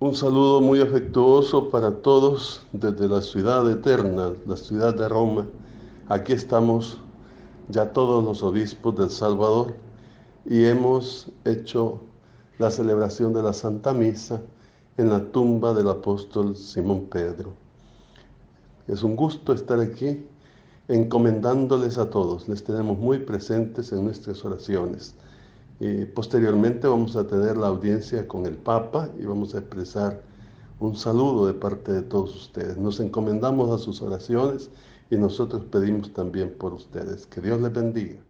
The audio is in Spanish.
Un saludo muy afectuoso para todos desde la ciudad eterna, la ciudad de Roma. Aquí estamos ya todos los obispos del Salvador y hemos hecho la celebración de la Santa Misa en la tumba del apóstol Simón Pedro. Es un gusto estar aquí encomendándoles a todos. Les tenemos muy presentes en nuestras oraciones. Y posteriormente vamos a tener la audiencia con el Papa y vamos a expresar un saludo de parte de todos ustedes. Nos encomendamos a sus oraciones y nosotros pedimos también por ustedes. Que Dios les bendiga.